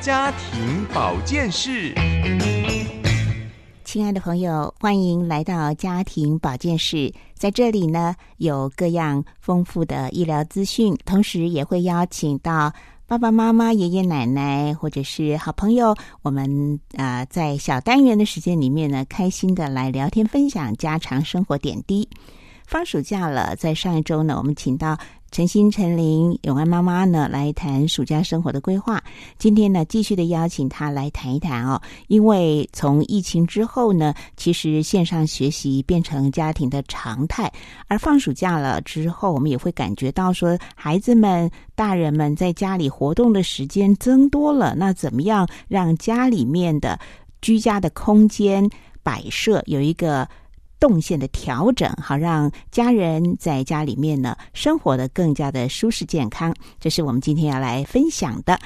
家庭保健室。亲爱的朋友，欢迎来到家庭保健室。在这里呢，有各样丰富的医疗资讯，同时也会邀请到爸爸妈妈、爷爷奶奶或者是好朋友，我们啊、在小单元的时间里面呢，开心的来聊天分享家常生活点滴。放暑假了，在上一周呢，我们请到陈心、陈琳、永安妈妈呢来谈暑假生活的规划。今天呢，继续的邀请她来谈一谈哦，因为从疫情之后呢，其实线上学习变成家庭的常态，而放暑假了之后，我们也会感觉到说，孩子们、大人们在家里活动的时间增多了，那怎么样让家里面的居家的空间摆设有一个动线的调整，好让家人在家里面呢生活的更加的舒适健康。这是我们今天要来分享的。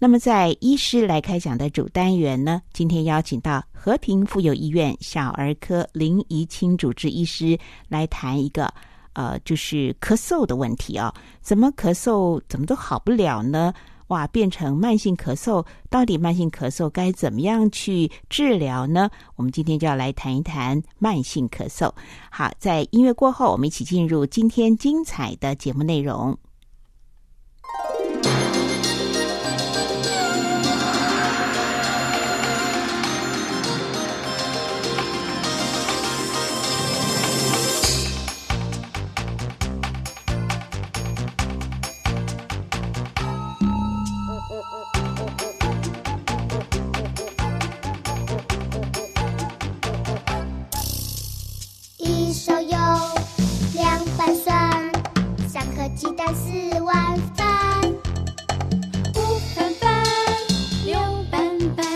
那么，在医师来开讲的主单元呢，今天邀请到和平妇幼医院小儿科林怡清主治医师来谈一个呃，就是咳嗽的问题哦。怎么咳嗽怎么都好不了呢？哇，变成慢性咳嗽，到底慢性咳嗽该怎么样去治疗呢？我们今天就要来谈一谈慢性咳嗽。好，在音乐过后，我们一起进入今天精彩的节目内容。四碗饭，五瓣饭，六瓣瓣，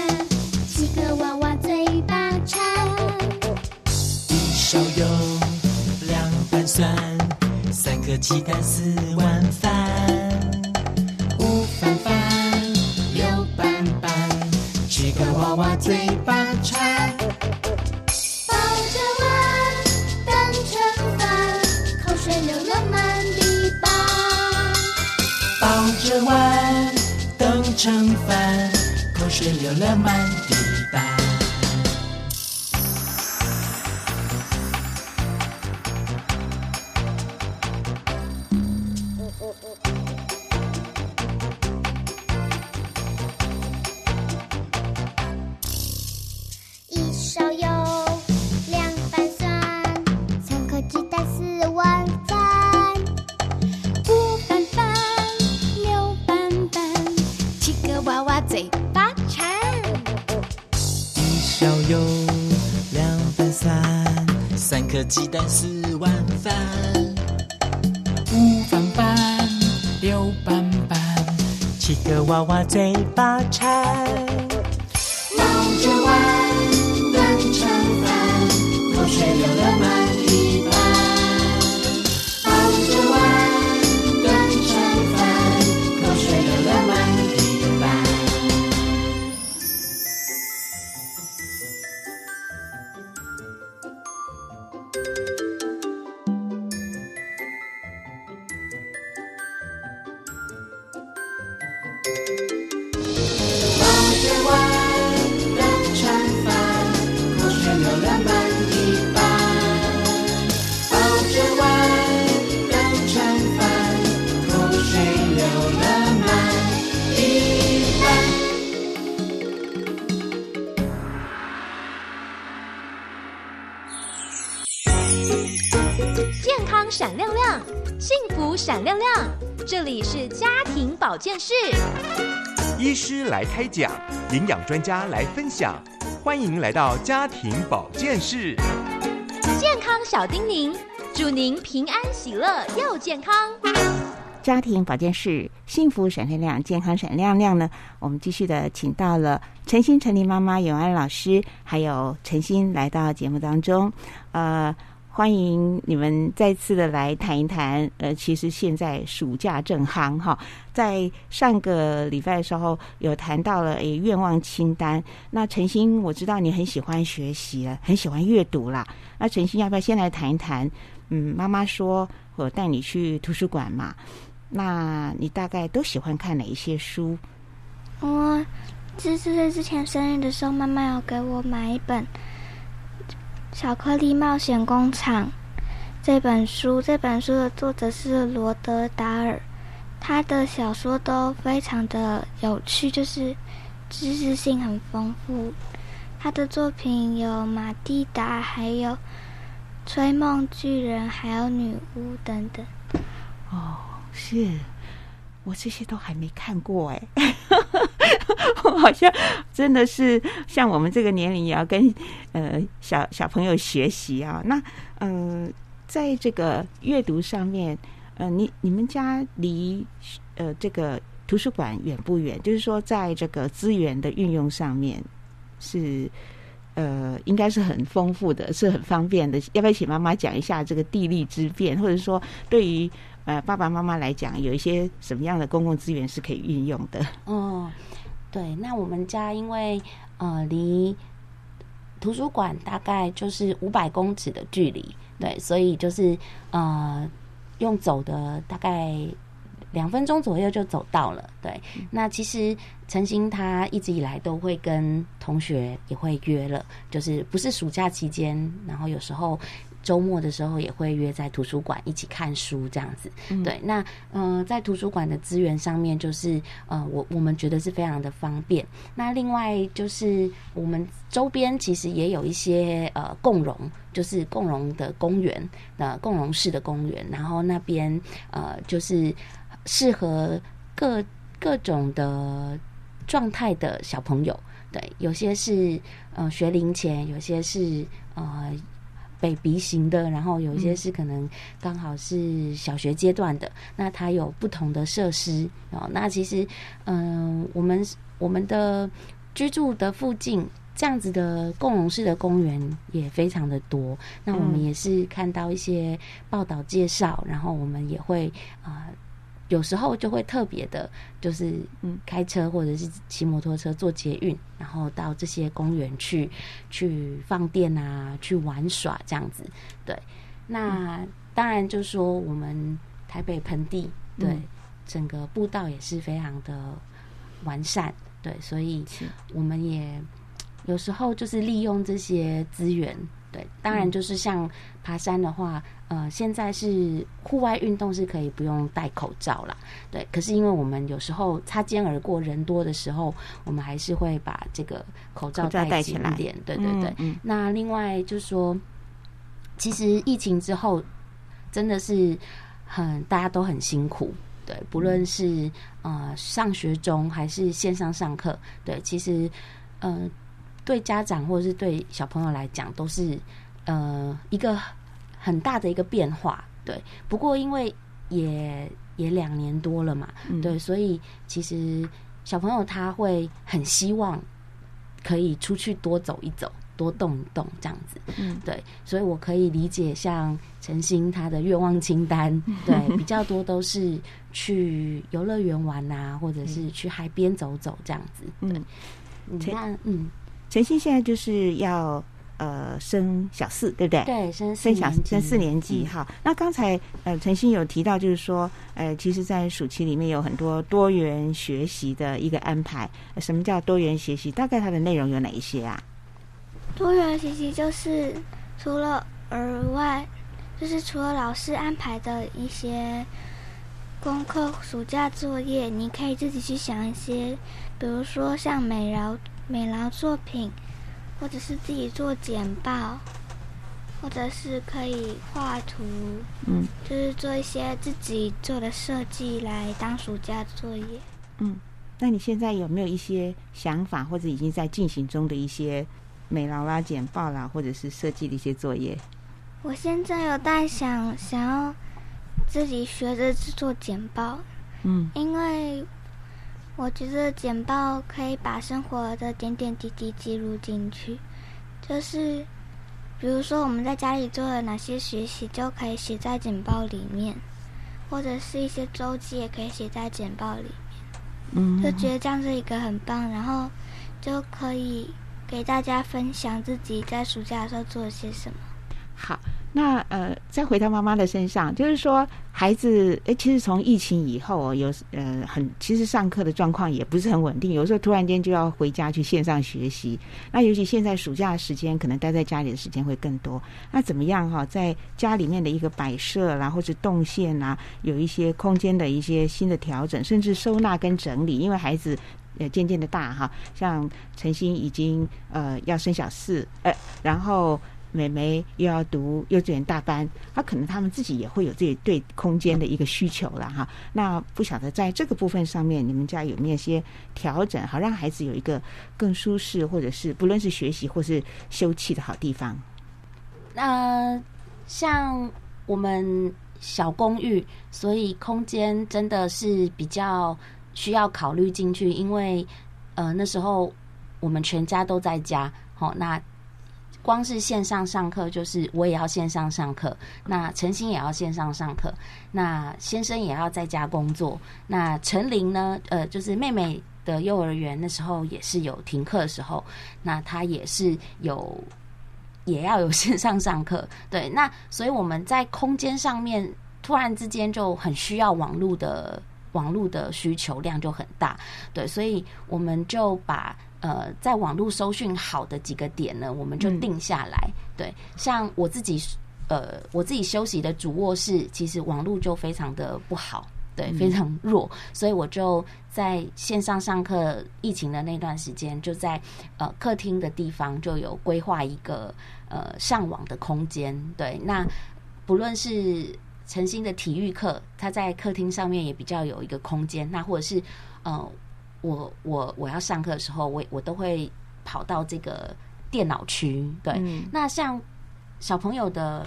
七个娃娃嘴巴馋。一勺油两瓣蒜，三个鸡蛋，四碗饭，五瓣饭，六瓣瓣，七个娃娃嘴巴馋。口水流了满鸡蛋，四碗饭，五饭饭，六饭饭，七个娃娃嘴巴馋。室。医师来开讲，营养专家来分享，欢迎来到家庭保健室。健康小叮咛，祝您平安喜乐又健康。家庭保健室，幸福闪亮亮，健康闪亮亮呢。我们继续的请到了陈心、陈琳妈妈、永安老师，还有陈心来到节目当中。呃，欢迎你们再次的来谈一谈。呃，其实现在暑假正夯哈，在上个礼拜的时候有谈到了诶愿望清单。那陈心，我知道你很喜欢学习了，很喜欢阅读啦。那陈心要不要先来谈一谈？嗯，妈妈说我带你去图书馆嘛。那你大概都喜欢看哪一些书？我十四岁之前生日的时候，妈妈有给我买一本《巧克力冒险工厂》这本书。这本书的作者是罗德达尔，他的小说都非常的有趣，就是知识性很丰富。他的作品有《马蒂达》，还有《吹梦巨人》，还有《女巫》等等。哦。是，我这些都还没看过哎，好像真的是像我们这个年龄也要跟呃小小朋友学习啊。那嗯，在这个阅读上面，呃，你你们家离呃这个图书馆远不远？就是说，在这个资源的运用上面，是呃应该是很丰富的，是很方便的。要不要请妈妈讲一下这个地利之便，或者说对于？呃，爸爸妈妈来讲，有一些什么样的公共资源是可以运用的？哦，对，那我们家因为呃离图书馆大概就是五百公尺的距离，对，所以就是呃用走的大概两分钟左右就走到了。对，那其实陈星他一直以来都会跟同学也会约了，就是不是暑假期间，然后有时候。周末的时候也会约在图书馆一起看书，这样子。对，那嗯，在图书馆的资源上面，就是呃，我我们觉得是非常的方便。那另外就是我们周边其实也有一些呃共融，就是共融的公园，呃，共融式的公园。然后那边呃，就是适合各各种的状态的小朋友。对，有些是呃学龄前，有些是呃。北鼻型的，然后有一些是可能刚好是小学阶段的，那它有不同的设施哦。那其实，嗯，我们我们的居住的附近这样子的共融式的公园也非常的多。那我们也是看到一些报道介绍，然后我们也会啊。有时候就会特别的，就是嗯，开车或者是骑摩托车做捷运，然后到这些公园去去放电啊，去玩耍这样子。对，那当然就说我们台北盆地对整个步道也是非常的完善，对，所以我们也有时候就是利用这些资源。对，当然就是像爬山的话，呃，现在是户外运动是可以不用戴口罩啦。对，可是因为我们有时候擦肩而过人多的时候，我们还是会把这个口罩戴起来点。对对对。那另外就是说，其实疫情之后真的是很大家都很辛苦。对，不论是呃上学中还是线上上课，对，其实呃。对家长或者是对小朋友来讲，都是呃一个很大的一个变化。对，不过因为也也两年多了嘛，对，所以其实小朋友他会很希望可以出去多走一走，多动一动这样子。嗯，对，所以我可以理解像陈星他的愿望清单，对，比较多都是去游乐园玩啊，或者是去海边走走这样子。对，你看，嗯。陈曦现在就是要呃升小四，对不对？对，升升小升四年级哈。那刚才呃晨曦有提到，就是说呃，其实，在暑期里面有很多多元学习的一个安排。什么叫多元学习？大概它的内容有哪一些啊？多元学习就是除了额外，就是除了老师安排的一些功课、暑假作业，你可以自己去想一些，比如说像美劳。美劳作品，或者是自己做简报，或者是可以画图，嗯，就是做一些自己做的设计来当暑假作业。嗯，那你现在有没有一些想法，或者已经在进行中的一些美劳啦、简报啦，或者是设计的一些作业？我现在有在想，想要自己学着制作简报，嗯因为我觉得简报可以把生活的点点滴滴记录进去，就是比如说我们在家里做了哪些学习，就可以写在简报里面，或者是一些周记也可以写在简报里面。嗯，就觉得这样是一个很棒，然后就可以给大家分享自己在暑假的时候做了些什么。好。那呃，再回到妈妈的身上，就是说，孩子，诶，其实从疫情以后，有呃很，其实上课的状况也不是很稳定，有时候突然间就要回家去线上学习。那尤其现在暑假时间，可能待在家里的时间会更多。那怎么样哈、在家里面的一个摆设啦，或者动线啦，有一些空间的一些新的调整，甚至收纳跟整理，因为孩子。呃，渐渐的大哈，像陈星已经呃要升小四，呃，然后美眉又要读幼稚园大班，他可能他们自己也会有自己对空间的一个需求了哈。那不晓得在这个部分上面，你们家有没有些调整，好让孩子有一个更舒适，或者是不论是学习或是休憩的好地方？那像我们小公寓，所以空间真的是比较需要考虑进去，因为呃那时候我们全家都在家，好、那光是线上上课，就是我也要线上上课，那陈星也要线上上课，那先生也要在家工作，那陈琳呢，呃，就是妹妹的幼儿园那时候也是有停课的时候，那她也是有也要有线上上课，对，那所以我们在空间上面突然之间就很需要网络的网络的需求量就很大，对，所以我们就把呃在网络搜讯好的几个点呢，我们就嗯定下来，对，像我自己呃我自己休息的主卧室，其实网络就非常的不好。对，非常弱，所以我就在线上上课，疫情的那段时间，就在呃客厅的地方就有规划一个呃上网的空间。对，那不论是诚心的体育课，他在客厅上面也比较有一个空间。那或者是呃，我我我要上课的时候，我我都会跑到这个电脑区。对，嗯那像小朋友的，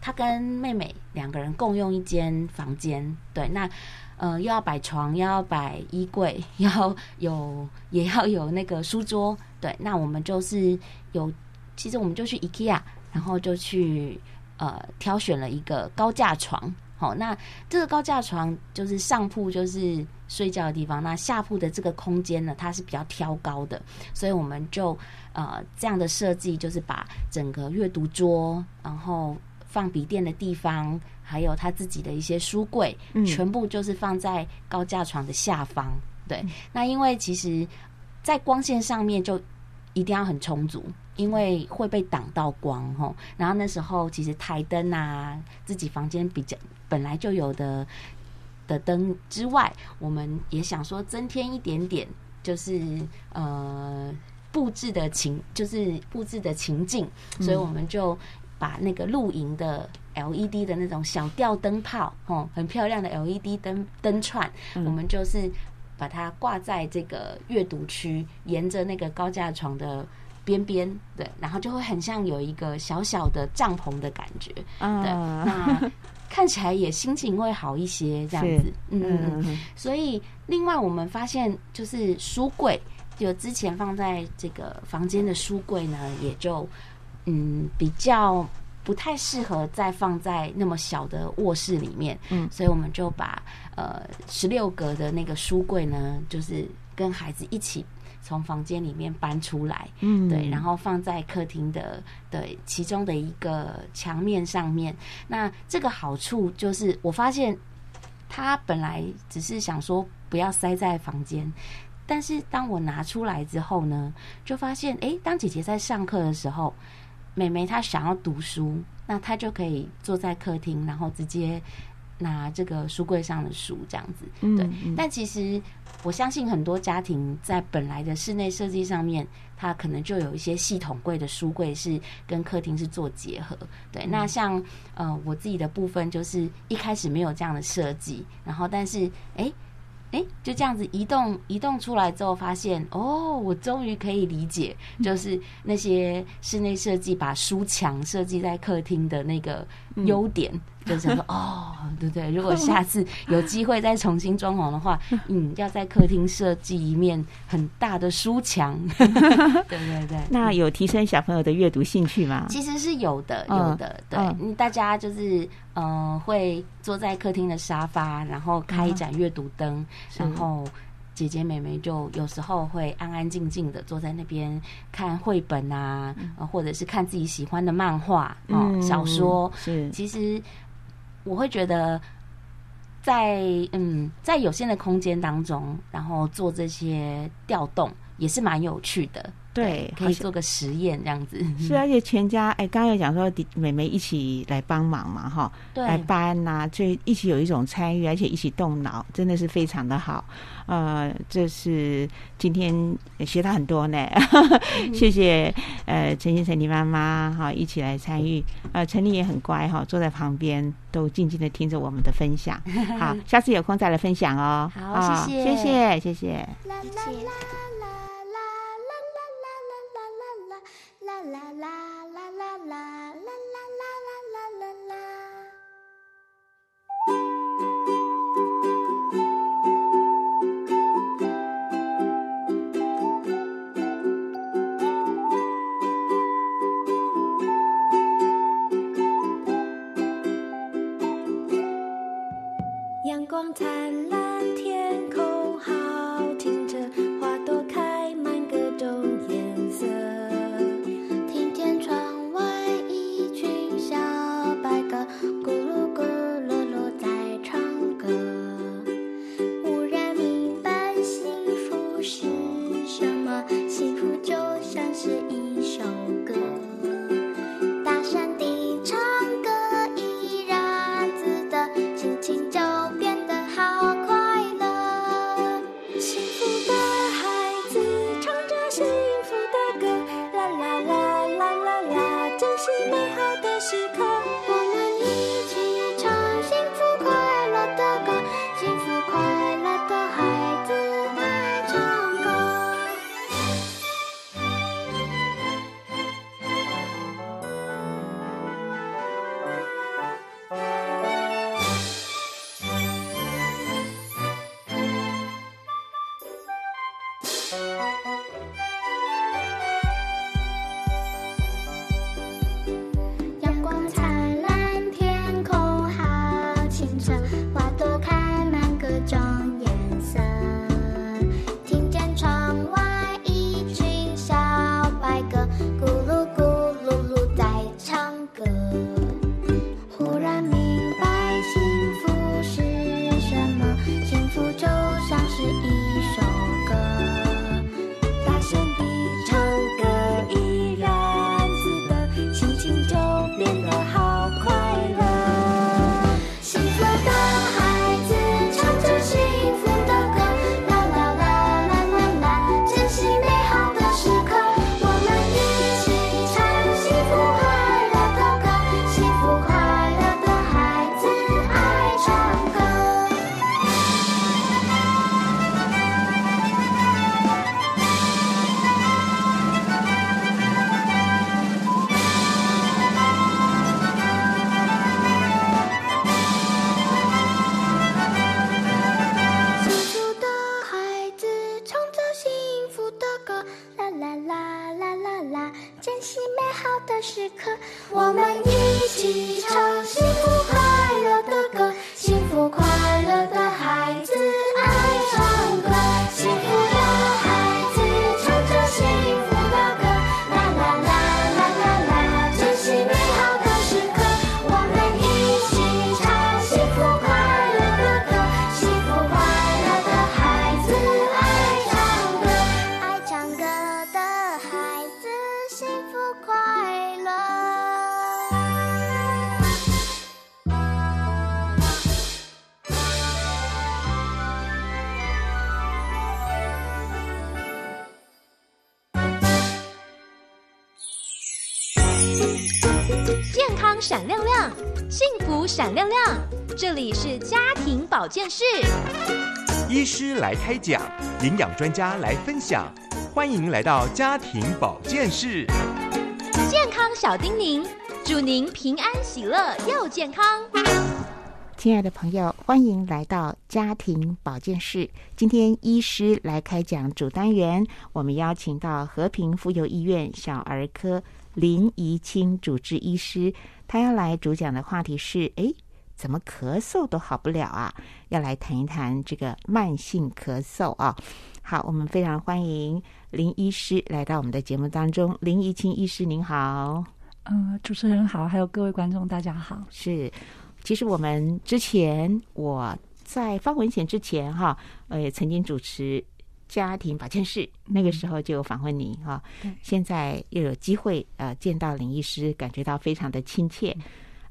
他跟妹妹两个人共用一间房间，对，那呃又要摆床，又要摆衣柜，要有也要有那个书桌，对，那我们就是有，其实我们就去 IKEA，然后就去呃挑选了一个高架床。好，那这个高架床就是上铺就是睡觉的地方，那下铺的这个空间呢，它是比较挑高的，所以我们就呃这样的设计，就是把整个阅读桌，然后放笔电的地方，还有他自己的一些书柜，嗯全部就是放在高架床的下方。对，那因为其实，在光线上面就一定要很充足，因为会被挡到光吼。然后那时候其实台灯啊，自己房间比较本来就有的的灯之外，我们也想说增添一点点，就是呃布置的情，就是布置的情境，所以我们就把那个露营的 LED 的那种小吊灯泡，哦，很漂亮的 LED 灯灯串，嗯我们就是把它挂在这个阅读区，沿着那个高架床的边边，对，然后就会很像有一个小小的帐篷的感觉，对，啊，那看起来也心情会好一些，这样子。嗯所以，另外我们发现，就是书柜，就之前放在这个房间的书柜呢，也就嗯比较不太适合再放在那么小的卧室里面。嗯所以我们就把呃十六格的那个书柜呢，就是跟孩子一起从房间里面搬出来。嗯对，然后放在客厅的对其中的一个墙面上面。那这个好处就是，我发现他本来只是想说不要塞在房间，但是当我拿出来之后呢，就发现，诶，当姐姐在上课的时候，妹妹她想要读书，那她就可以坐在客厅，然后直接拿这个书柜上的书这样子。嗯对嗯。但其实我相信很多家庭在本来的室内设计上面，它可能就有一些系统柜的书柜是跟客厅是做结合。对，那像呃我自己的部分就是一开始没有这样的设计，然后但是诶诶，就这样子移动移动出来之后，发现哦，我终于可以理解，就是那些室内设计把书墙设计在客厅的那个优点，就想说 哦，对不对？如果下次有机会再重新装潢的话，嗯，要在客厅设计一面很大的书墙，对对对。那有提升小朋友的阅读兴趣吗？其实是有的，有嗯的，对，大家就是呃，会坐在客厅的沙发，然后开一盏阅读灯，然后姐姐妹妹就有时候会安安静静的坐在那边看绘本啊，呃或者是看自己喜欢的漫画哦、嗯小说。是其实我会觉得在，嗯在有限的空间当中，然后做这些调动也是蛮有趣的。对可以做个实验这样子。是，而且全家哎，刚刚有讲说弟妹妹一起来帮忙嘛，哈，对来搬呐、就一起有一种参与，而且一起动脑，真的是非常的好。呃，这是今天学到很多呢，谢谢呃陈先生你妈妈哈一起来参与，呃陈丽也很乖哈，坐在旁边都静静的听着我们的分享。好，下次有空再来分享哦。好啊谢谢谢谢谢谢。啦啦啦啦啦啦啦啦啦啦啦啦啦啦啦啦啦。阳光灿烂，保健室。医师来开讲，营养专家来分享，欢迎来到家庭保健室。健康小叮咛，祝您平安喜乐又健康。亲爱的朋友，欢迎来到家庭保健室。今天医师来开讲主单元，我们邀请到和平妇幼医院小儿科林怡清主治医师，他要来主讲的话题是：诶，怎么咳嗽都好不了啊？要来谈一谈这个慢性咳嗽啊。好，我们非常欢迎林医师来到我们的节目当中。林怡清医师您好，嗯，主持人好，还有各位观众大家好。是。其实我们之前我在发文献之前哈，呃，也曾经主持家庭保健室，那个时候就有访问您哈。现在又有机会呃见到林医师，感觉到非常的亲切，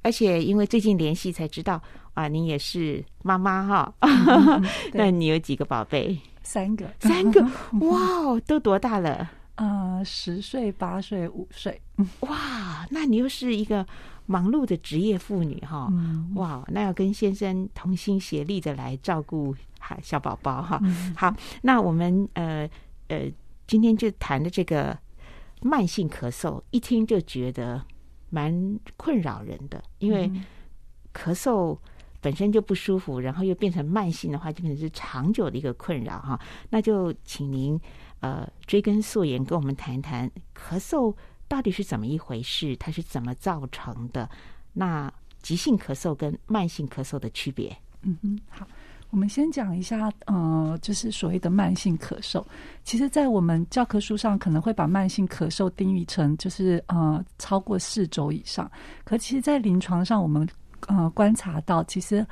而且因为最近联系才知道啊，您也是妈妈哈。那你有几个宝贝？三个，三个，哇，都多大了？呃，十岁、八岁、五岁。哇，那你又是一个。忙碌的职业妇女哈，哇，那要跟先生同心协力的来照顾孩小宝宝哈。好，那我们呃呃今天就谈的这个慢性咳嗽，一听就觉得蛮困扰人的，因为咳嗽本身就不舒服，然后又变成慢性的话，就可能是长久的一个困扰哈。那就请您呃追根溯源，跟我们谈一谈咳嗽。到底是怎么一回事？它是怎么造成的？那急性咳嗽跟慢性咳嗽的区别？嗯哼，好，我们先讲一下，呃，就是所谓的慢性咳嗽。其实，在我们教科书上，可能会把慢性咳嗽定义成就是呃超过四周以上。可其实，在临床上，我们呃观察到，其实。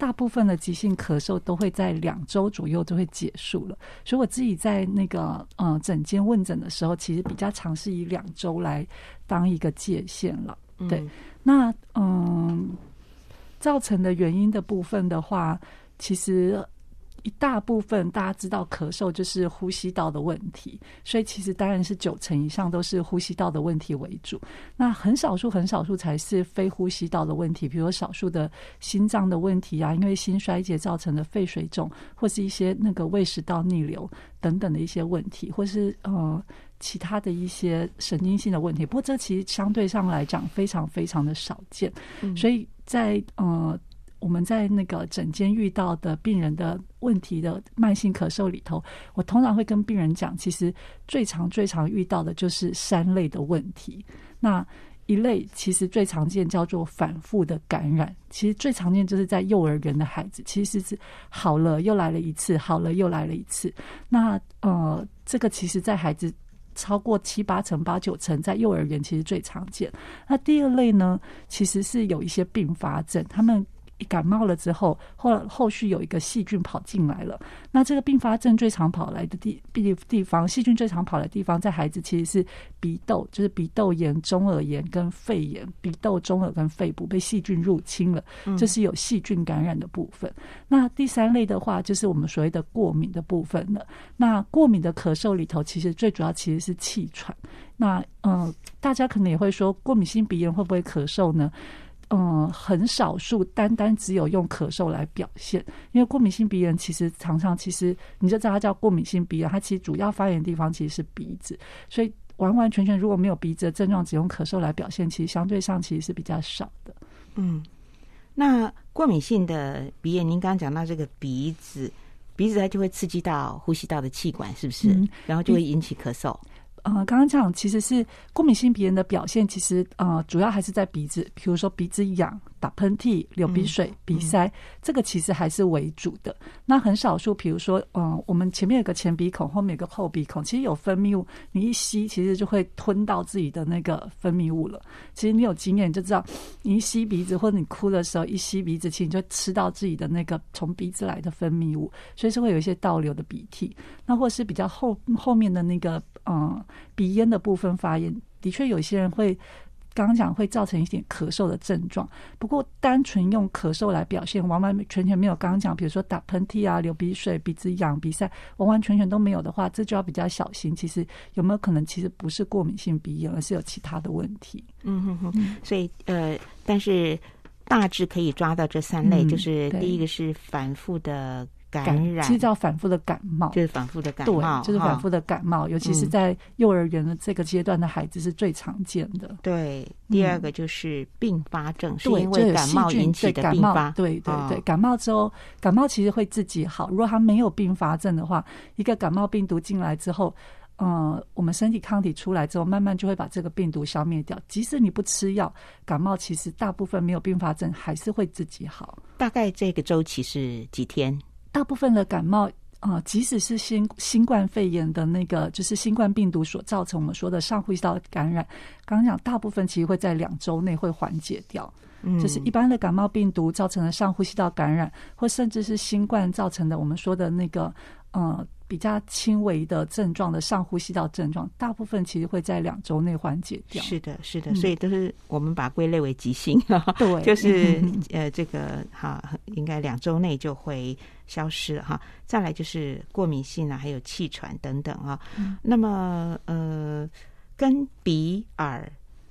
大部分的急性咳嗽都会在两周左右就会结束了，所以我自己在那个呃诊间问诊的时候，其实比较尝试以两周来当一个界限了。对，那嗯，造成的原因的部分的话，其实。一大部分大家知道咳嗽就是呼吸道的问题，所以其实当然是九成以上都是呼吸道的问题为主。那很少数很少数才是非呼吸道的问题，比如少数的心脏的问题啊，因为心衰竭造成的肺水肿，或是一些那个胃食道逆流等等的一些问题，或是呃其他的一些神经性的问题。不过这其实相对上来讲非常非常的少见，所以在呃。我们在那个诊间遇到的病人的问题的慢性咳嗽里头，我通常会跟病人讲，其实最常最常遇到的就是三类的问题。那一类其实最常见叫做反复的感染，其实最常见就是在幼儿园的孩子，其实是好了又来了一次，好了又来了一次。那呃，这个其实在孩子超过七八成、八九成，在幼儿园其实最常见。那第二类呢，其实是有一些并发症，他们。一感冒了之后，后后续有一个细菌跑进来了。那这个并发症最常跑来的地地地方，细菌最常跑的地方，在孩子其实是鼻窦，就是鼻窦炎、中耳炎跟肺炎。鼻窦、中耳跟肺部被细菌入侵了，这是有细菌感染的部分。那第三类的话，就是我们所谓的过敏的部分了。那过敏的咳嗽里头，其实最主要其实是气喘。那嗯，大家可能也会说，过敏性鼻炎会不会咳嗽呢？嗯，很少数单单只有用咳嗽来表现，因为过敏性鼻炎其实常常其实你就知道它叫过敏性鼻炎，它其实主要发炎的地方其实是鼻子，所以完完全全如果没有鼻子的症状，只用咳嗽来表现，其实相对上其实是比较少的。嗯，那过敏性的鼻炎，您刚刚讲到这个鼻子，鼻子它就会刺激到呼吸道的气管，是不是？然后就会引起咳嗽。呃，刚刚讲其实是过敏性鼻炎的表现，其实呃主要还是在鼻子，比如说鼻子痒。打喷嚏、流鼻水、鼻塞，这个其实还是为主的。那很少数，比如说，嗯，我们前面有个前鼻孔，后面有个后鼻孔，其实有分泌物，你一吸，其实就会吞到自己的那个分泌物了。其实你有经验就知道，你一吸鼻子或者你哭的时候一吸鼻子，其实你就吃到自己的那个从鼻子来的分泌物，所以是会有一些倒流的鼻涕。那或是比较后后面的那个，嗯，鼻咽的部分发炎，的确有些人会。刚刚讲会造成一点咳嗽的症状，不过单纯用咳嗽来表现，完完全全没有刚刚讲，比如说打喷嚏啊、流鼻水、鼻子痒、鼻塞，完完全全都没有的话，这就要比较小心。其实有没有可能，其实不是过敏性鼻炎，而是有其他的问题。嗯哼哼。所以呃，但是大致可以抓到这三类，就是第一个是反复的感染，其实叫反复的感冒，就是反复的感对冒，，就是反复的。感冒，尤其是嗯在幼儿园的这个阶段的孩子是最常见的。对，第二个就是并发症，是对，因为感冒引起的对感冒并发。对对对，哦感冒之后，感冒其实会自己好。如果他没有并发症的话，一个感冒病毒进来之后，嗯，我们身体抗体出来之后，慢慢就会把这个病毒消灭掉。即使你不吃药，感冒其实大部分没有并发症，还是会自己好。大概这个周期是几天？大部分的感冒。啊、即使是新新冠肺炎的那个，就是新冠病毒所造成我们说的上呼吸道感染，刚刚讲大部分其实会在两周内会缓解掉。嗯，就是一般的感冒病毒造成的上呼吸道感染，或甚至是新冠造成的我们说的那个呃比较轻微的症状的上呼吸道症状，大部分其实会在两周内缓解掉。是的，是的，嗯所以都是我们把它归类为急性，对就是嗯呃，这个哈，应该两周内就会消失哈。再来就是过敏性啊，还有气喘等等啊。嗯那么呃，跟鼻、耳、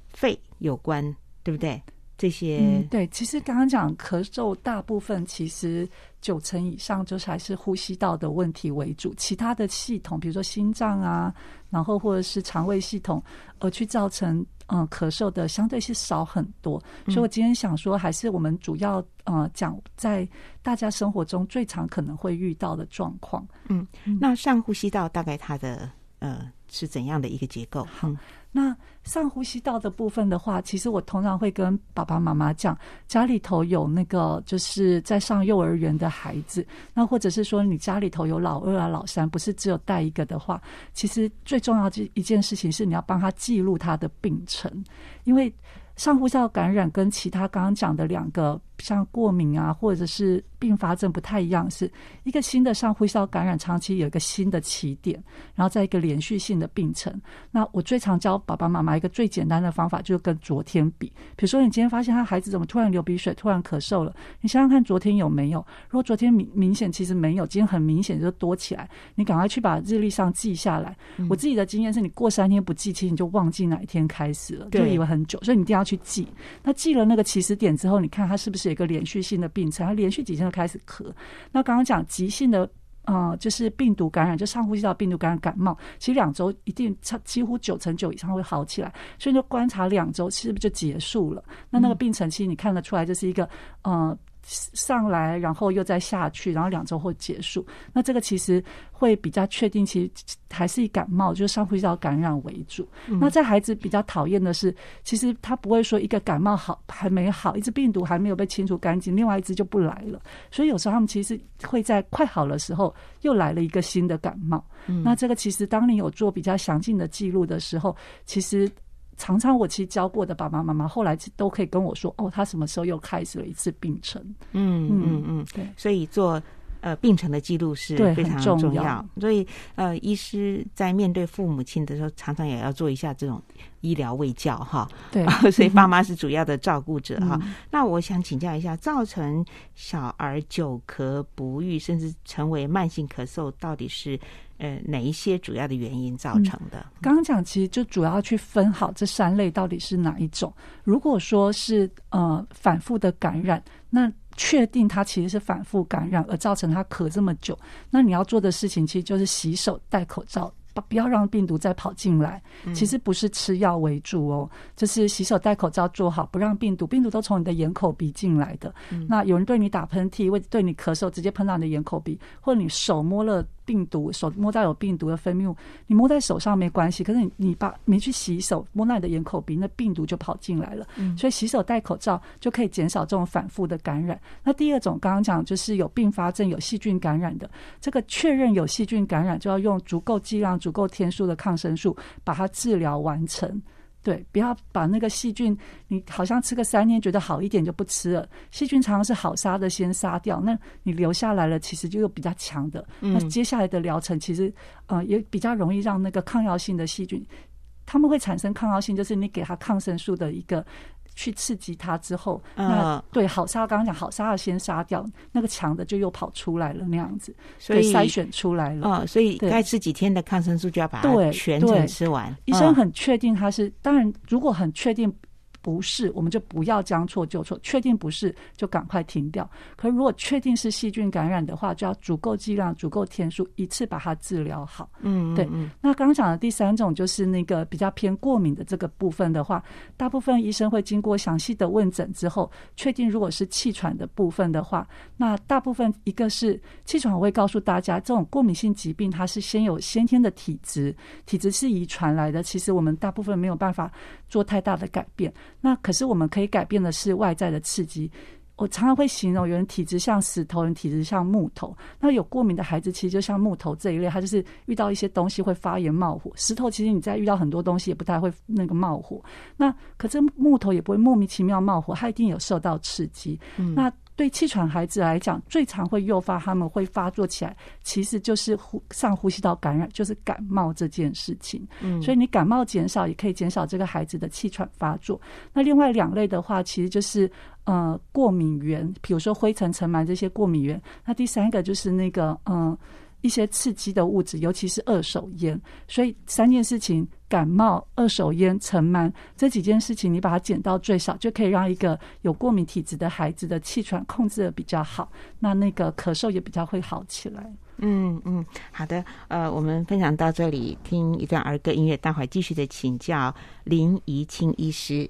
肺有关，对不对？这些、嗯，对，其实刚刚讲咳嗽，大部分其实九成以上就是还是呼吸道的问题为主，其他的系统，比如说心脏啊，然后或者是肠胃系统，而去造成嗯、呃咳嗽的相对是少很多。所以我今天想说，还是我们主要呃讲在大家生活中最常可能会遇到的状况。嗯，那上呼吸道大概它的呃是怎样的一个结构？嗯那上呼吸道的部分的话，其实我通常会跟爸爸妈妈讲，家里头有那个就是在上幼儿园的孩子，那或者是说你家里头有老二啊、老三，不是只有带一个的话，其实最重要的一件事情是你要帮他记录他的病程，因为上呼吸道感染跟其他刚刚讲的两个像过敏啊，或者是并发症不太一样，是一个新的上呼吸道感染，长期有一个新的起点，然后在一个连续性的病程。那我最常教爸爸妈妈一个最简单的方法，就是跟昨天比。比如说，你今天发现他孩子怎么突然流鼻水、突然咳嗽了，你想想看昨天有没有？如果昨天明明显其实没有，今天很明显就多起来，你赶快去把日历上记下来。我自己的经验是你过三天不记，其实你就忘记哪一天开始了，就对以为很久，所以你一定要去记。那记了那个起始点之后，你看他是不是有一个连续性的病程？它连续几天都开始咳。那刚刚讲急性的。呃，就是病毒感染，就上呼吸道病毒感染感冒，其实两周一定差几乎九成九以上会好起来，所以就观察两周，是不是就结束了？那那个病程其实你看得出来，就是一个呃上来，然后又再下去，然后两周后结束。那这个其实会比较确定，其实还是以感冒，就是上呼吸道感染为主。那在孩子比较讨厌的是，其实他不会说一个感冒好还没好，一只病毒还没有被清除干净，另外一只就不来了。所以有时候他们其实会在快好的时候又来了一个新的感冒。那这个其实当你有做比较详尽的记录的时候，其实。常常我其实教过的爸爸妈妈，后来都可以跟我说，哦，他什么时候又开始了一次病程？嗯嗯嗯，对，所以做呃病程的记录是非常很重重要所以呃，医师在面对父母亲的时候，常常也要做一下这种医疗卫教哈。对，所以爸妈是主要的照顾者哈。嗯那我想请教一下，造成小儿久咳不愈，甚至成为慢性咳嗽，到底是呃哪一些主要的原因造成的？刚刚讲，其实就主要去分好这三类到底是哪一种。如果说是呃反复的感染，那确定它其实是反复感染而造成它咳这么久，那你要做的事情其实就是洗手、戴口罩。不不要让病毒再跑进来，其实不是吃药为主哦，就是洗手、戴口罩做好，不让病毒，病毒都从你的眼、口、鼻进来的。那有人对你打喷嚏，或者对你咳嗽，直接喷到你的眼、口、鼻，或者你手摸了病毒，手摸到有病毒的分泌物，你摸在手上没关系，可是你你把没去洗手，摸到你的眼、口、鼻，那病毒就跑进来了。所以洗手、戴口罩就可以减少这种反复的感染。那第二种刚刚讲就是有并发症、有细菌感染的，这个确认有细菌感染，就要用足够剂量、足够天数的抗生素把它治疗完成。对，不要把那个细菌，你好像吃个三天觉得好一点就不吃了。细菌常常是好杀的先杀掉，那你留下来了，其实就有比较强的。那接下来的疗程其实呃也比较容易让那个抗药性的细菌，他们会产生抗药性，就是你给它抗生素的一个。去刺激它之后，那嗯对好杀，刚刚讲好杀要先杀掉，那个强的就又跑出来了，那样子，所以筛选出来了。哦，所以该吃几天的抗生素就要把它对全程对吃完。医生嗯很确定他是，当然如果很确定不是，我们就不要将错就错，确定不是就赶快停掉。可如果确定是细菌感染的话，就要足够剂量、足够天数，一次把它治疗好。嗯，对。那刚刚讲的第三种就是那个比较偏过敏的这个部分的话，大部分医生会经过详细的问诊之后，确定如果是气喘的部分的话，那大部分一个是气喘，我会告诉大家，这种过敏性疾病它是先有先天的体质，体质是遗传来的，其实我们大部分没有办法做太大的改变。那可是我们可以改变的是外在的刺激。我常常会形容，有人体质像石头，人体质像木头。那有过敏的孩子，其实就像木头这一类，他就是遇到一些东西会发炎冒火。石头其实你在遇到很多东西也不太会那个冒火。那可是木头也不会莫名其妙冒火，它一定有受到刺激。那对气喘孩子来讲，最常会诱发他们会发作起来，其实就是呼上呼吸道感染，就是感冒这件事情。嗯，所以你感冒减少，也可以减少这个孩子的气喘发作。那另外两类的话，其实就是呃过敏源，比如说灰尘、尘螨这些过敏源。那第三个就是那个嗯。一些刺激的物质，尤其是二手烟，所以三件事情：感冒、二手烟、尘螨这几件事情，你把它减到最少，就可以让一个有过敏体质的孩子的气喘控制的比较好，那那个咳嗽也比较会好起来。嗯嗯，好的，呃，我们分享到这里，听一段儿歌音乐，待会儿继续的请教林怡清医师。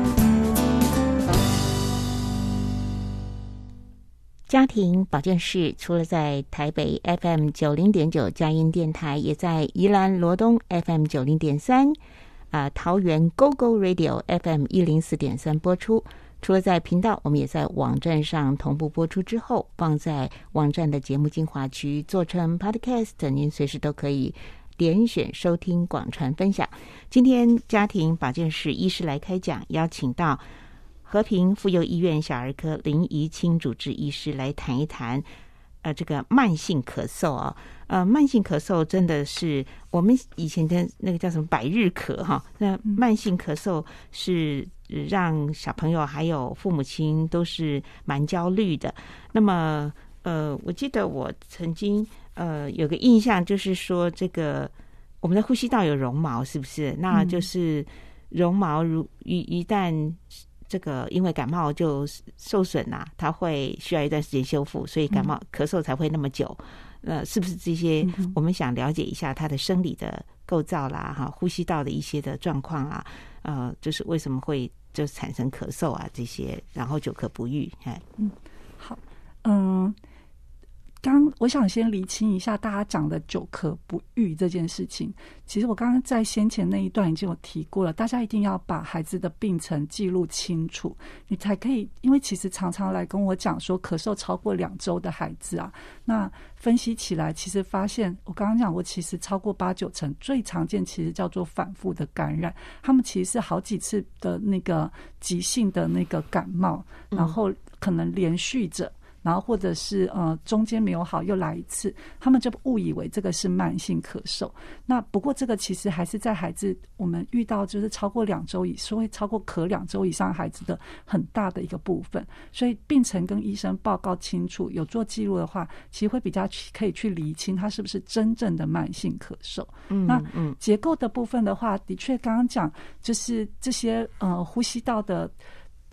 家庭保健室除了在台北 FM 九零点九佳音电台，也在宜兰罗东 FM 九零点三，啊，桃园 GO GO Radio FM 一零四点三播出。除了在频道，我们也在网站上同步播出。之后放在网站的节目精华区，做成 Podcast，您随时都可以点选收听、广传分享。今天家庭保健室医师来开讲，邀请到。和平妇幼医院小儿科林怡清主治医师来谈一谈，呃，这个慢性咳嗽啊，呃，慢性咳嗽真的是我们以前的那个叫什么百日咳哈，那慢性咳嗽是让小朋友还有父母亲都是蛮焦虑的。那么，呃，我记得我曾经呃有个印象，就是说这个我们的呼吸道有绒毛，是不是？那就是绒毛如一一旦这个因为感冒就受损呐，它会需要一段时间修复，所以感冒咳嗽才会那么久。呃，是不是这些？我们想了解一下它的生理的构造啦，哈，呼吸道的一些的状况啊，呃，就是为什么会就产生咳嗽啊这些，然后久咳不愈。哎，嗯，好，嗯。刚我想先厘清一下大家讲的“久咳不愈”这件事情。其实我刚刚在先前那一段已经有提过了，大家一定要把孩子的病程记录清楚，你才可以。因为其实常常来跟我讲说咳嗽超过两周的孩子啊，那分析起来，其实发现我刚刚讲过，其实超过八九成最常见其实叫做反复的感染，他们其实是好几次的那个急性的那个感冒，然后可能连续着。然后或者是呃中间没有好又来一次，他们就误以为这个是慢性咳嗽。那不过这个其实还是在孩子我们遇到就是超过两周以说会超过咳两周以上孩子的很大的一个部分。所以病程跟医生报告清楚，有做记录的话，其实会比较可以去厘清他是不是真正的慢性咳嗽。嗯，那结构的部分的话，的确刚刚讲就是这些呃呼吸道的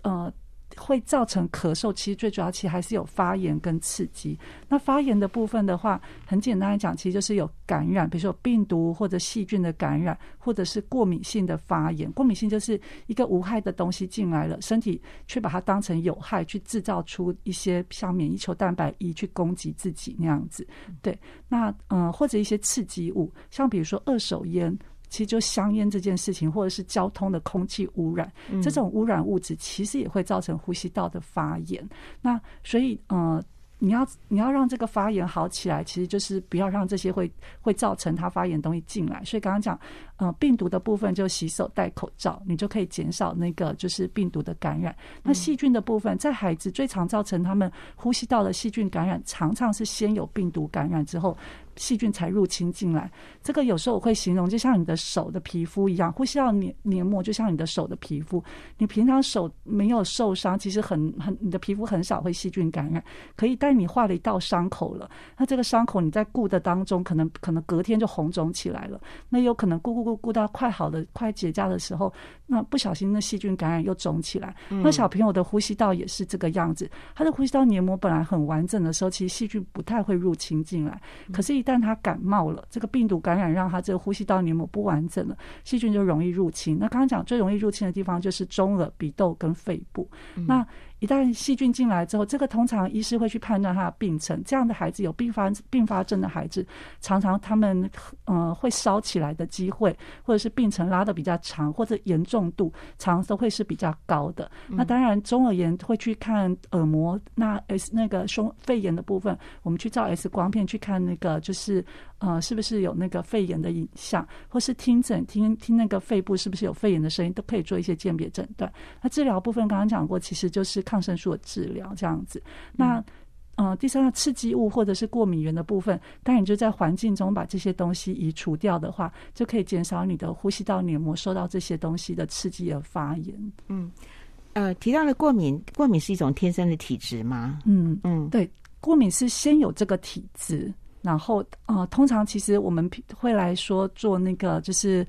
呃。会造成咳嗽，其实最主要其实还是有发炎跟刺激。那发炎的部分的话，很简单来讲，其实就是有感染，比如说病毒或者细菌的感染，或者是过敏性的发炎。过敏性就是一个无害的东西进来了，身体却把它当成有害，去制造出一些像免疫球蛋白一去攻击自己那样子。对，那嗯，或者一些刺激物，像比如说二手烟。其实就香烟这件事情，或者是交通的空气污染，这种污染物质其实也会造成呼吸道的发炎。那所以，呃。你要你要让这个发炎好起来，其实就是不要让这些会会造成它发炎东西进来。所以刚刚讲，呃，病毒的部分就洗手、戴口罩，你就可以减少那个就是病毒的感染。那细菌的部分，在孩子最常造成他们呼吸道的细菌感染，常常是先有病毒感染之后。细菌才入侵进来，这个有时候我会形容，就像你的手的皮肤一样，呼吸道黏黏膜就像你的手的皮肤。你平常手没有受伤，其实很很，你的皮肤很少会细菌感染。可以，但你画了一道伤口了，那这个伤口你在顾的当中，可能可能隔天就红肿起来了。那有可能顾顾顾顾到快好的、快结痂的时候，那不小心那细菌感染又肿起来。那小朋友的呼吸道也是这个样子，他的呼吸道黏膜本来很完整的时候，其实细菌不太会入侵进来。可是，一旦他感冒了，这个病毒感染让他这个呼吸道黏膜不完整了，细菌就容易入侵。那刚刚讲最容易入侵的地方就是中耳、鼻窦跟肺部。那一旦细菌进来之后，这个通常医师会去判断他的病程。这样的孩子有并发并发症的孩子，常常他们呃会烧起来的机会，或者是病程拉的比较长，或者严重度常都会是比较高的。那当然中耳炎会去看耳膜，那 S 那个胸肺炎的部分，我们去照 X 光片去看那个就是呃是不是有那个肺炎的影像，或是听诊听听那个肺部是不是有肺炎的声音，都可以做一些鉴别诊断。那治疗部分刚刚讲过，其实就是。抗生素的治疗这样子，那呃，第三个刺激物或者是过敏源的部分，当然就在环境中把这些东西移除掉的话，就可以减少你的呼吸道黏膜受到这些东西的刺激而发炎。嗯，呃，提到了过敏，过敏是一种天生的体质吗？嗯嗯，对，过敏是先有这个体质，然后呃，通常其实我们会来说做那个就是。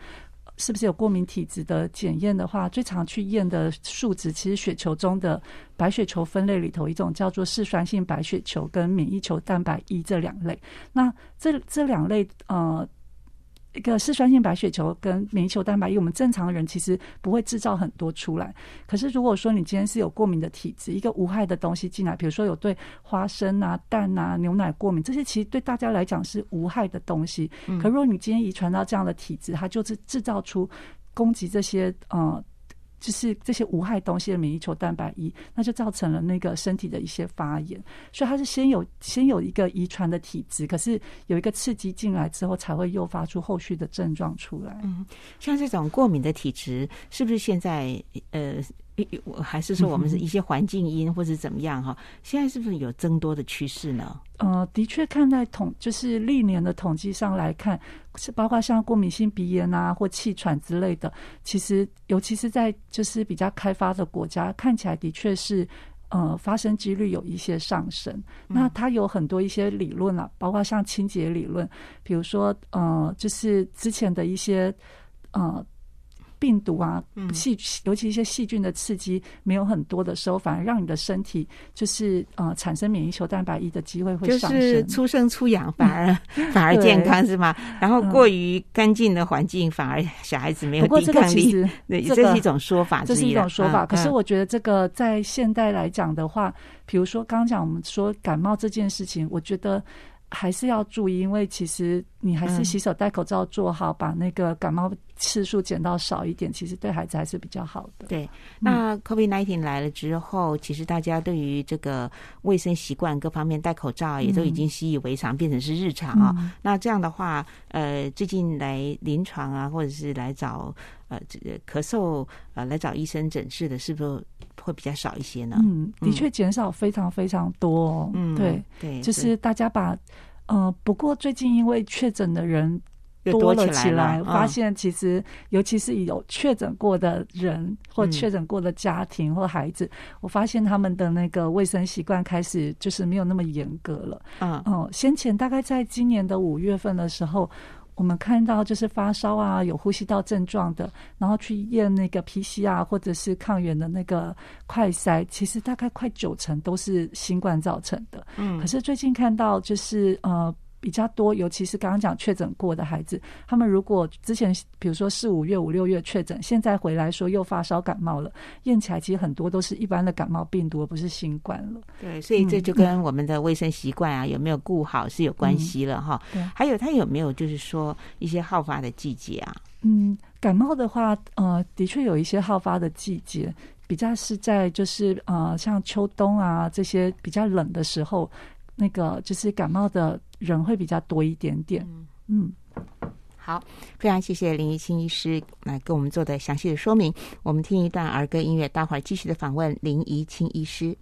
是不是有过敏体质的检验的话，最常去验的数值，其实血球中的白血球分类里头，一种叫做嗜酸性白血球跟免疫球蛋白一这两类。那这这两类呃。一个嗜酸性白血球跟免疫球蛋白，因为我们正常人其实不会制造很多出来。可是如果说你今天是有过敏的体质，一个无害的东西进来，比如说有对花生啊、蛋啊、牛奶过敏，这些其实对大家来讲是无害的东西。可如果你今天遗传到这样的体质，它就是制造出攻击这些呃。就是这些无害东西的免疫球蛋白一，那就造成了那个身体的一些发炎。所以它是先有先有一个遗传的体质，可是有一个刺激进来之后，才会诱发出后续的症状出来。嗯，像这种过敏的体质，是不是现在呃？还是说我们是一些环境因，或者怎么样哈？现在是不是有增多的趋势呢？呃，的确，看在统就是历年的统计上来看，是包括像过敏性鼻炎啊或气喘之类的，其实尤其是在就是比较开发的国家，看起来的确是呃发生几率有一些上升。那它有很多一些理论啊，包括像清洁理论，比如说呃，就是之前的一些呃。病毒啊嗯细，尤其一些细菌的刺激没有很多的时候，反而让你的身体就是呃产生免疫球蛋白一的机会会就上升。是出生出养反而 反而健康是吗？然后过于干净的环境反而小孩子没有不过这个抵抗力，其实 对，这是一种说法这是一种说法。嗯可是嗯我觉得这个在现代来讲的话，比如说刚刚讲我们说感冒这件事情，我觉得。还是要注意，因为其实你还是嗯。洗手、戴口罩做好，把那个感冒次数减到少一点，其实对孩子还是比较好的。对，那 COVID nineteen 来了之后，其实大家对于这个卫生习惯各方面戴口罩也都已经习以为常，变成是日常啊、嗯。那这样的话，呃，最近来临床啊，或者是来找呃这个咳嗽呃来找医生诊治的，是不是会比较少一些呢？嗯，的确减少非常非常多、哦。嗯对，对，就是大家把呃，不过最近因为确诊的人多了起来了，发嗯现其实尤其是有确诊过的人或嗯确诊过的家庭或孩子，我发现他们的那个卫生习惯开始就是没有那么严格了。嗯哦、先前大概在今年的五月份的时候。我们看到就是发烧啊，有呼吸道症状的，然后去验那个 PCR 或者是抗原的那个快筛，其实大概快九成都是新冠造成的。嗯可是最近看到就是呃比较多，尤其是刚刚讲确诊过的孩子，他们如果之前比如说四五月、五六月确诊，现在回来说又发烧感冒了，验起来其实很多都是一般的感冒病毒，而不是新冠了。对，所以这就跟我们的卫生习惯啊有没有顾好是有关系了哈。对还有他有没有就是说一些好发的季节啊？嗯，感冒的话，呃，的确有一些好发的季节，比较是在就是呃，像秋冬啊这些比较冷的时候，那个就是感冒的人会比较多一点点。嗯，好，非常谢谢林怡清医师来给我们做的详细的说明。我们听一段儿歌音乐，待会儿继续的访问林怡清医师。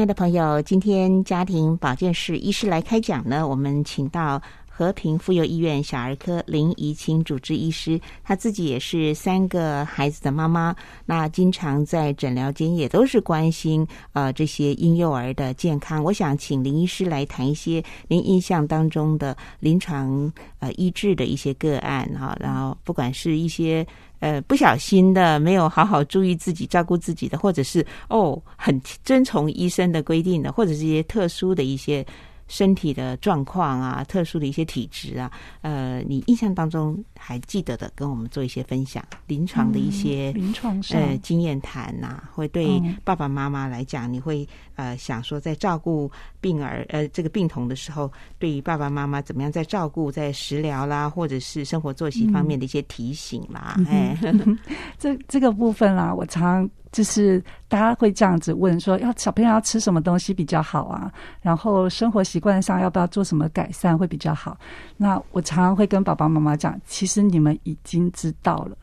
爱的朋友，今天家庭保健室医师来开讲呢，我们请到和平妇幼医院小儿科林怡清主治医师，她自己也是三个孩子的妈妈，那经常在诊疗间也都是关心呃这些婴幼儿的健康。我想请林医师来谈一些您印象当中的临床呃医治的一些个案哈，然后不管是一些。呃，不小心的，没有好好注意自己、照顾自己的，或者是哦，很遵从医生的规定的，或者是一些特殊的一些身体的状况啊，特殊的一些体质啊，呃，你印象当中还记得的，跟我们做一些分享，临床的一些、临床上。呃经验谈呐、会对嗯。爸爸妈妈来讲，你会呃想说，在照顾病儿呃这个病童的时候，对于爸爸妈妈怎么样在照顾在食疗啦，或者是生活作息方面的一些提醒啦，嗯哎，这这个部分啦，我常就是大家会这样子问说，要小朋友要吃什么东西比较好啊？然后生活习惯上要不要做什么改善会比较好？那我常常会跟爸爸妈妈讲，其实你们已经知道了。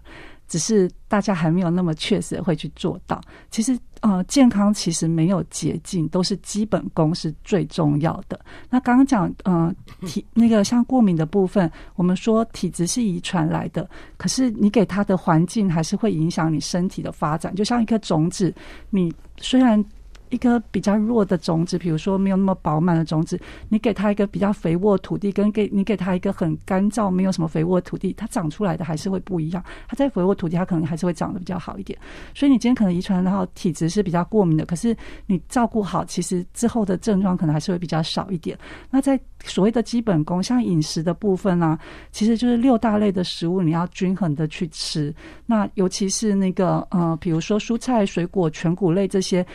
只是大家还没有那么确实会去做到。其实，呃，健康其实没有捷径，都是基本功是最重要的。那刚刚讲，呃，体那个像过敏的部分，我们说体质是遗传来的，可是你给它的环境还是会影响你身体的发展。就像一颗种子，你虽然一个比较弱的种子，比如说没有那么饱满的种子，你给它一个比较肥沃的土地，跟给你给它一个很干燥、没有什么肥沃的土地，它长出来的还是会不一样。它在肥沃土地，它可能还是会长得比较好一点。所以你今天可能遗传然后体质是比较过敏的，可是你照顾好，其实之后的症状可能还是会比较少一点。那在所谓的基本功，像饮食的部分啊，其实就是六大类的食物你要均衡的去吃。那尤其是那个呃，比如说蔬菜、水果、全谷类这些，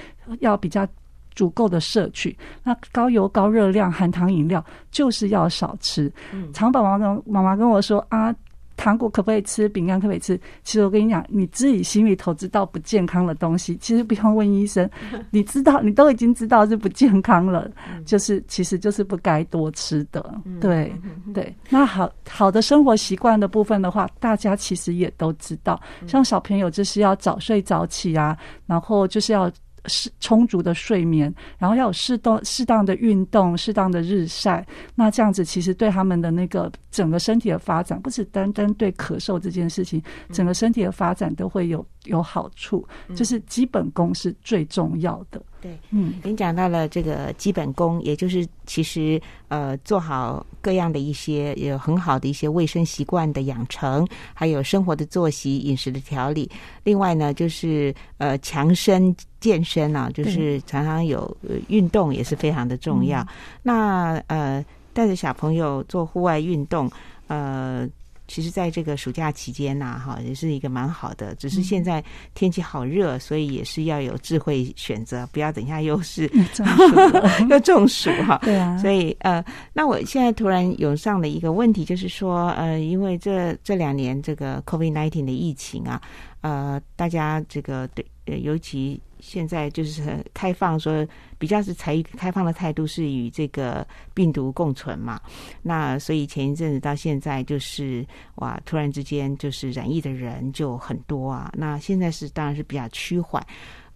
要比较足够的摄取。那高油、高热量、含糖饮料就是要少吃。常宝宝跟妈妈跟我说啊。糖果可不可以吃？饼干可不可以吃？其实我跟你讲，你自己心里头知道不健康的东西，其实不用问医生，你知道，你都已经知道是不健康了，就是其实就是不该多吃的。对对，那好好的生活习惯的部分的话，大家其实也都知道，像小朋友就是要早睡早起啊，然后就是要。是充足的睡眠，然后要有适当适当的运动，适当的日晒。那这样子其实对他们的那个整个身体的发展，不是单单对咳嗽这件事情，整个身体的发展都会有有好处。就是基本功是最重要的。对，嗯，您讲到了这个基本功，也就是其实呃做好各样的一些有很好的一些卫生习惯的养成，还有生活的作息、饮食的调理。另外呢，就是呃强身健身啊，就是常常有、呃、运动也是非常的重要。那呃带着小朋友做户外运动，呃。其实，在这个暑假期间呐、哈，也是一个蛮好的。只是现在天气好热，所以也是要有智慧选择，不要等一下又是 中暑了 又中暑哈。对啊，所以呃，那我现在突然涌上了一个问题，就是说呃，因为这这两年这个 COVID nineteen 的疫情啊，呃，大家这个对，呃尤其现在就是很开放说，比较是采一个开放的态度，是与这个病毒共存嘛。那所以前一阵子到现在，就是哇，突然之间就是染疫的人就很多啊。那现在是当然是比较趋缓，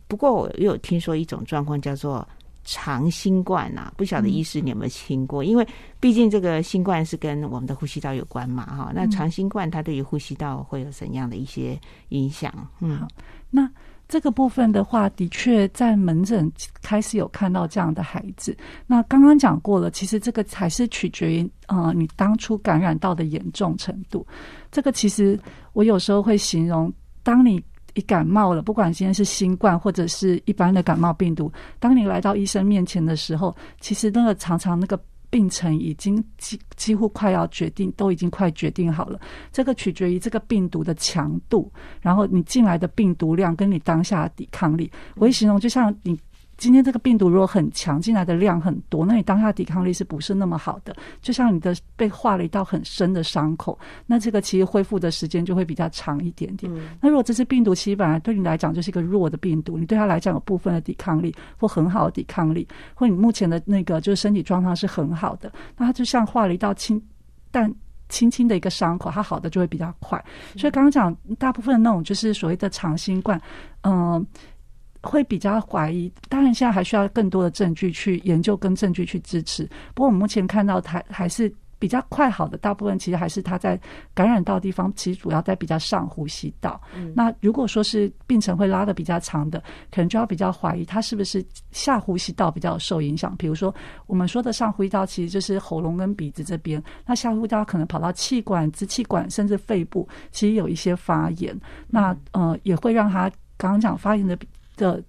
不过我又有听说一种状况叫做。长新冠呐、啊，不晓得医师你有没有听过？因为毕竟这个新冠是跟我们的呼吸道有关嘛，哈。那长新冠它对于呼吸道会有怎样的一些影响？嗯，好，那这个部分的话，的确在门诊开始有看到这样的孩子。那刚刚讲过了，其实这个还是取决于呃你当初感染到的严重程度。这个其实我有时候会形容，当你一感冒了，不管今天是新冠或者是一般的感冒病毒，当你来到医生面前的时候，其实那个常常那个病程已经几几乎快要决定，都已经快决定好了。这个取决于这个病毒的强度，然后你进来的病毒量跟你当下的抵抗力。我一形容就像你。今天这个病毒如果很强，进来的量很多，那你当下抵抗力是不是那么好的？就像你的被划了一道很深的伤口，那这个其实恢复的时间就会比较长一点点。那如果这次病毒其实本来对你来讲就是一个弱的病毒，你对它来讲有部分的抵抗力或很好的抵抗力，或你目前的那个就是身体状况是很好的，那它就像划了一道轻但。轻轻的一个伤口，它好的就会比较快。所以刚刚讲大部分那种就是所谓的长新冠，嗯、呃。会比较怀疑，当然现在还需要更多的证据去研究跟证据去支持。不过我们目前看到它还是比较快好的，大部分其实还是它在感染到地方，其实主要在比较上呼吸道。嗯、那如果说是病程会拉的比较长的，可能就要比较怀疑它是不是下呼吸道比较受影响。比如说我们说的上呼吸道，其实就是喉咙跟鼻子这边，那下呼吸道可能跑到气管、支气管甚至肺部，其实有一些发炎。那呃也会让它刚刚讲发炎的。的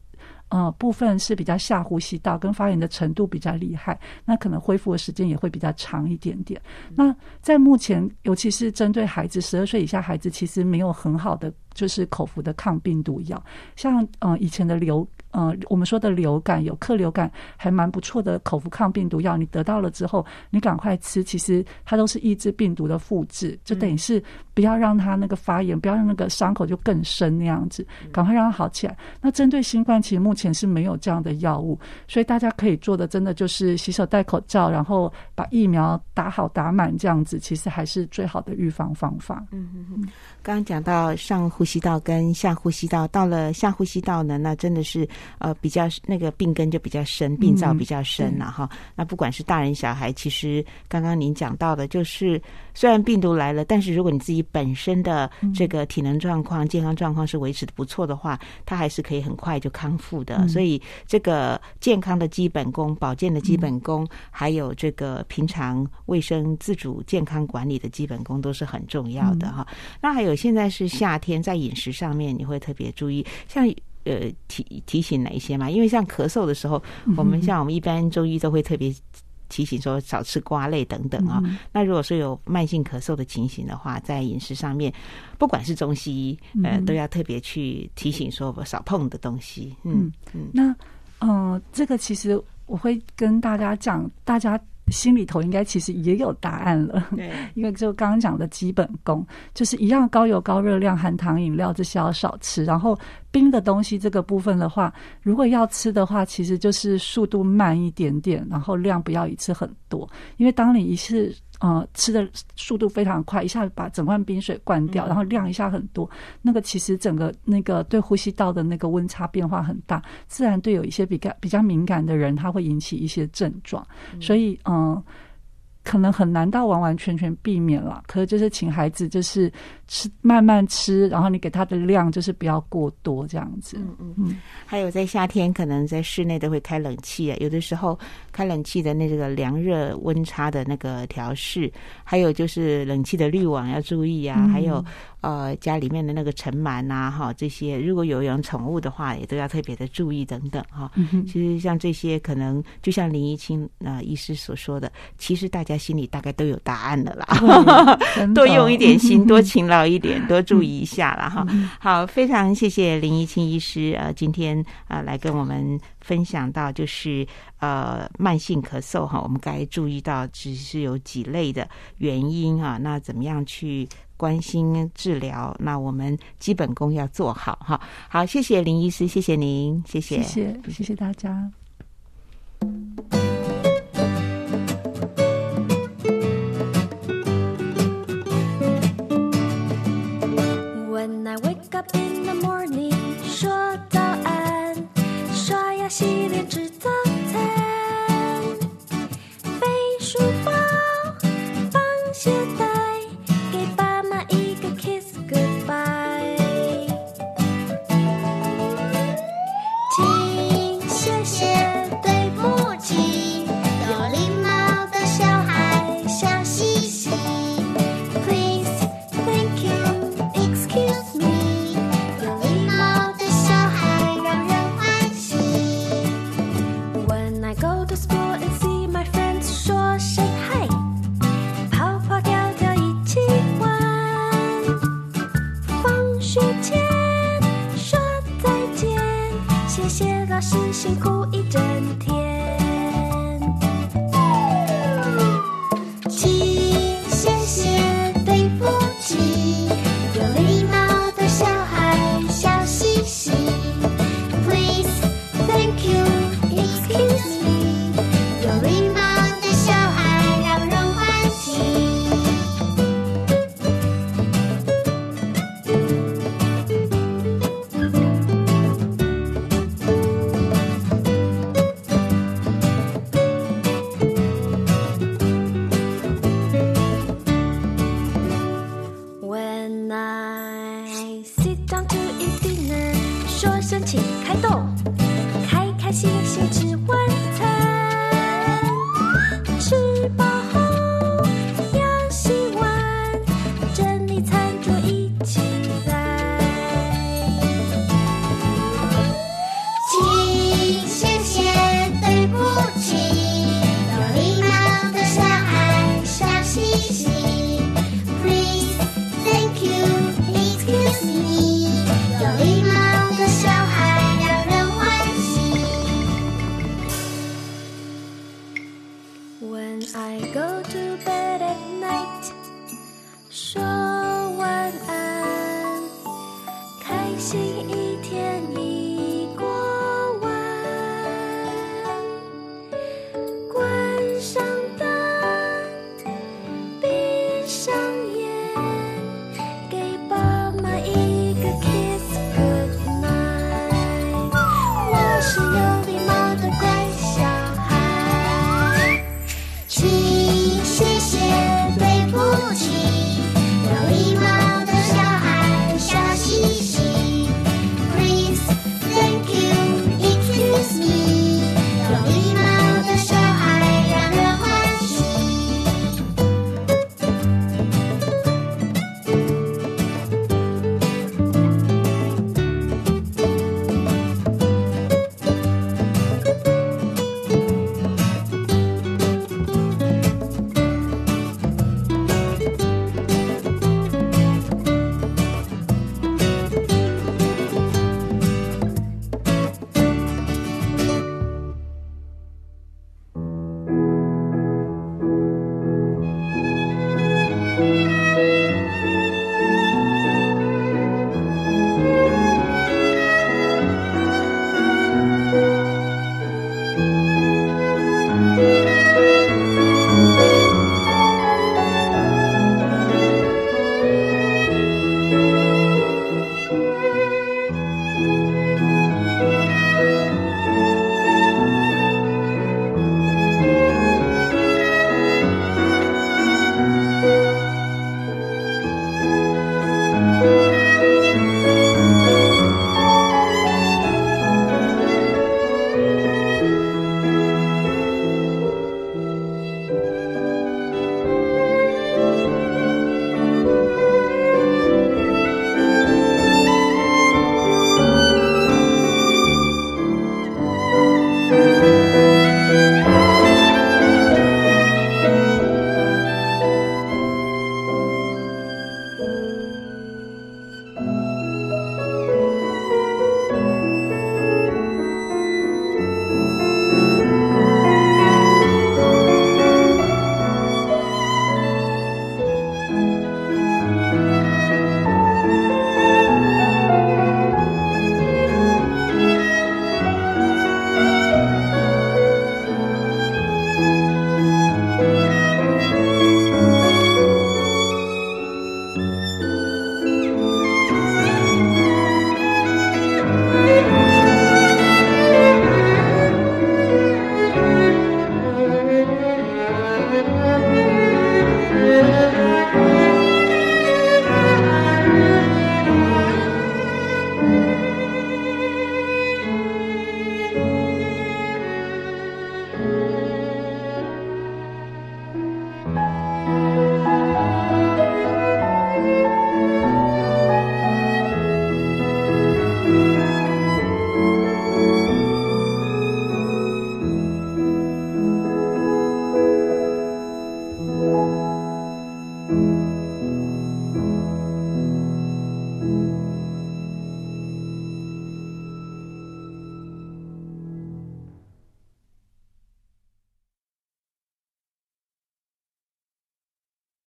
呃部分是比较下呼吸道，跟发炎的程度比较厉害，那可能恢复的时间也会比较长一点点。那在目前，尤其是针对孩子十二岁以下孩子，其实没有很好的就是口服的抗病毒药，像呃以前的流。呃，我们说的流感有克流感，还蛮不错的口服抗病毒药。你得到了之后，你赶快吃，其实它都是抑制病毒的复制，就等于是不要让它那个发炎，不要让那个伤口就更深那样子，赶快让它好起来。那针对新冠，其实目前是没有这样的药物，所以大家可以做的，真的就是洗手、戴口罩，然后把疫苗打好打满，这样子其实还是最好的预防方法。嗯嗯嗯。刚刚讲到上呼吸道跟下呼吸道，到了下呼吸道呢，那真的是。呃，比较那个病根就比较深，病灶比较深了哈。那不管是大人小孩，其实刚刚您讲到的，就是虽然病毒来了，但是如果你自己本身的这个体能状况、健康状况是维持的不错的话，它还是可以很快就康复的。所以这个健康的基本功、保健的基本功，还有这个平常卫生自主健康管理的基本功，都是很重要的哈。那还有现在是夏天，在饮食上面你会特别注意，像。呃，提提醒哪一些嘛？因为像咳嗽的时候，我们像我们一般中医都会特别提醒说少吃瓜类等等啊。那如果说有慢性咳嗽的情形的话，在饮食上面，不管是中西医，呃，都要特别去提醒说少碰的东西。嗯嗯。那嗯，这个其实我会跟大家讲，大家。心里头应该其实也有答案了，对，因为就刚刚讲的基本功，就是一样高油、高热量、含糖饮料这些要少吃，然后冰的东西这个部分的话，如果要吃的话，其实就是速度慢一点点，然后量不要一次很多，因为当你一次。呃，吃的速度非常快，一下子把整罐冰水灌掉，然后量一下很多，那个其实整个那个对呼吸道的那个温差变化很大，自然对有一些比较比较敏感的人，他会引起一些症状，所以嗯。可能很难到完完全全避免了，可是就是请孩子就是吃慢慢吃，然后你给他的量就是不要过多这样子。嗯嗯嗯。还有在夏天，可能在室内都会开冷气啊，有的时候开冷气的那个凉热温差的那个调试，还有就是冷气的滤网要注意啊，还有。呃，家里面的那个尘螨呐，哈，这些如果有养宠物的话，也都要特别的注意等等哈。其实像这些，可能就像林怡清啊医师所说的，其实大家心里大概都有答案 的啦。多用一点心，多勤劳一点，多注意一下了哈。好，非常谢谢林怡清医师呃，今天啊来跟我们分享到就是呃慢性咳嗽哈，我们该注意到只是有几类的原因哈，那怎么样去？关心治疗，那我们基本功要做好哈。好，谢谢林医师，谢谢您，谢谢，谢谢，谢谢大家。When I wake up in the morning，说早安，刷牙洗脸吃早餐，背书包，放鞋带。